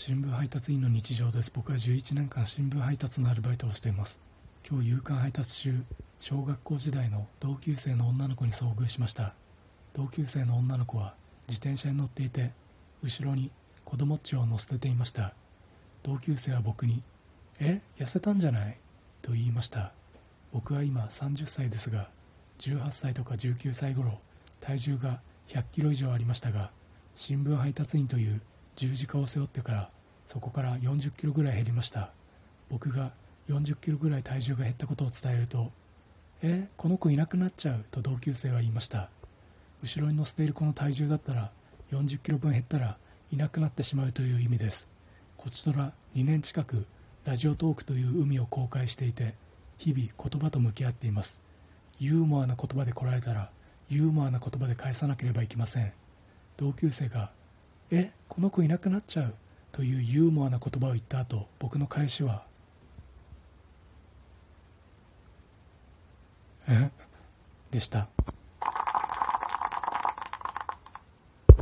新聞配達員の日常です。僕は11年間新聞配達のアルバイトをしています。今日夕刊配達中小学校時代の同級生の女の子に遭遇しました。同級生の女の子は自転車に乗っていて後ろに子供っちを乗せていました。同級生は僕に「え痩せたんじゃない?」と言いました。僕は今30歳ですが18歳とか19歳頃体重が100キロ以上ありましたが新聞配達員という十字架を背負ってからそこから40キロぐらい減りました。僕が40キロぐらい体重が減ったことを伝えると「えこの子いなくなっちゃう」と同級生は言いました。後ろに乗せている子の体重だったら40キロ分減ったらいなくなってしまうという意味です。こちとら2年近くラジオトークという海を公開していて日々言葉と向き合っています。ユーモアな言葉で来られたらユーモアな言葉で返さなければいけません。同級生がえこの子いなくなっちゃうというユーモアな言葉を言った後僕の返しはえ？でした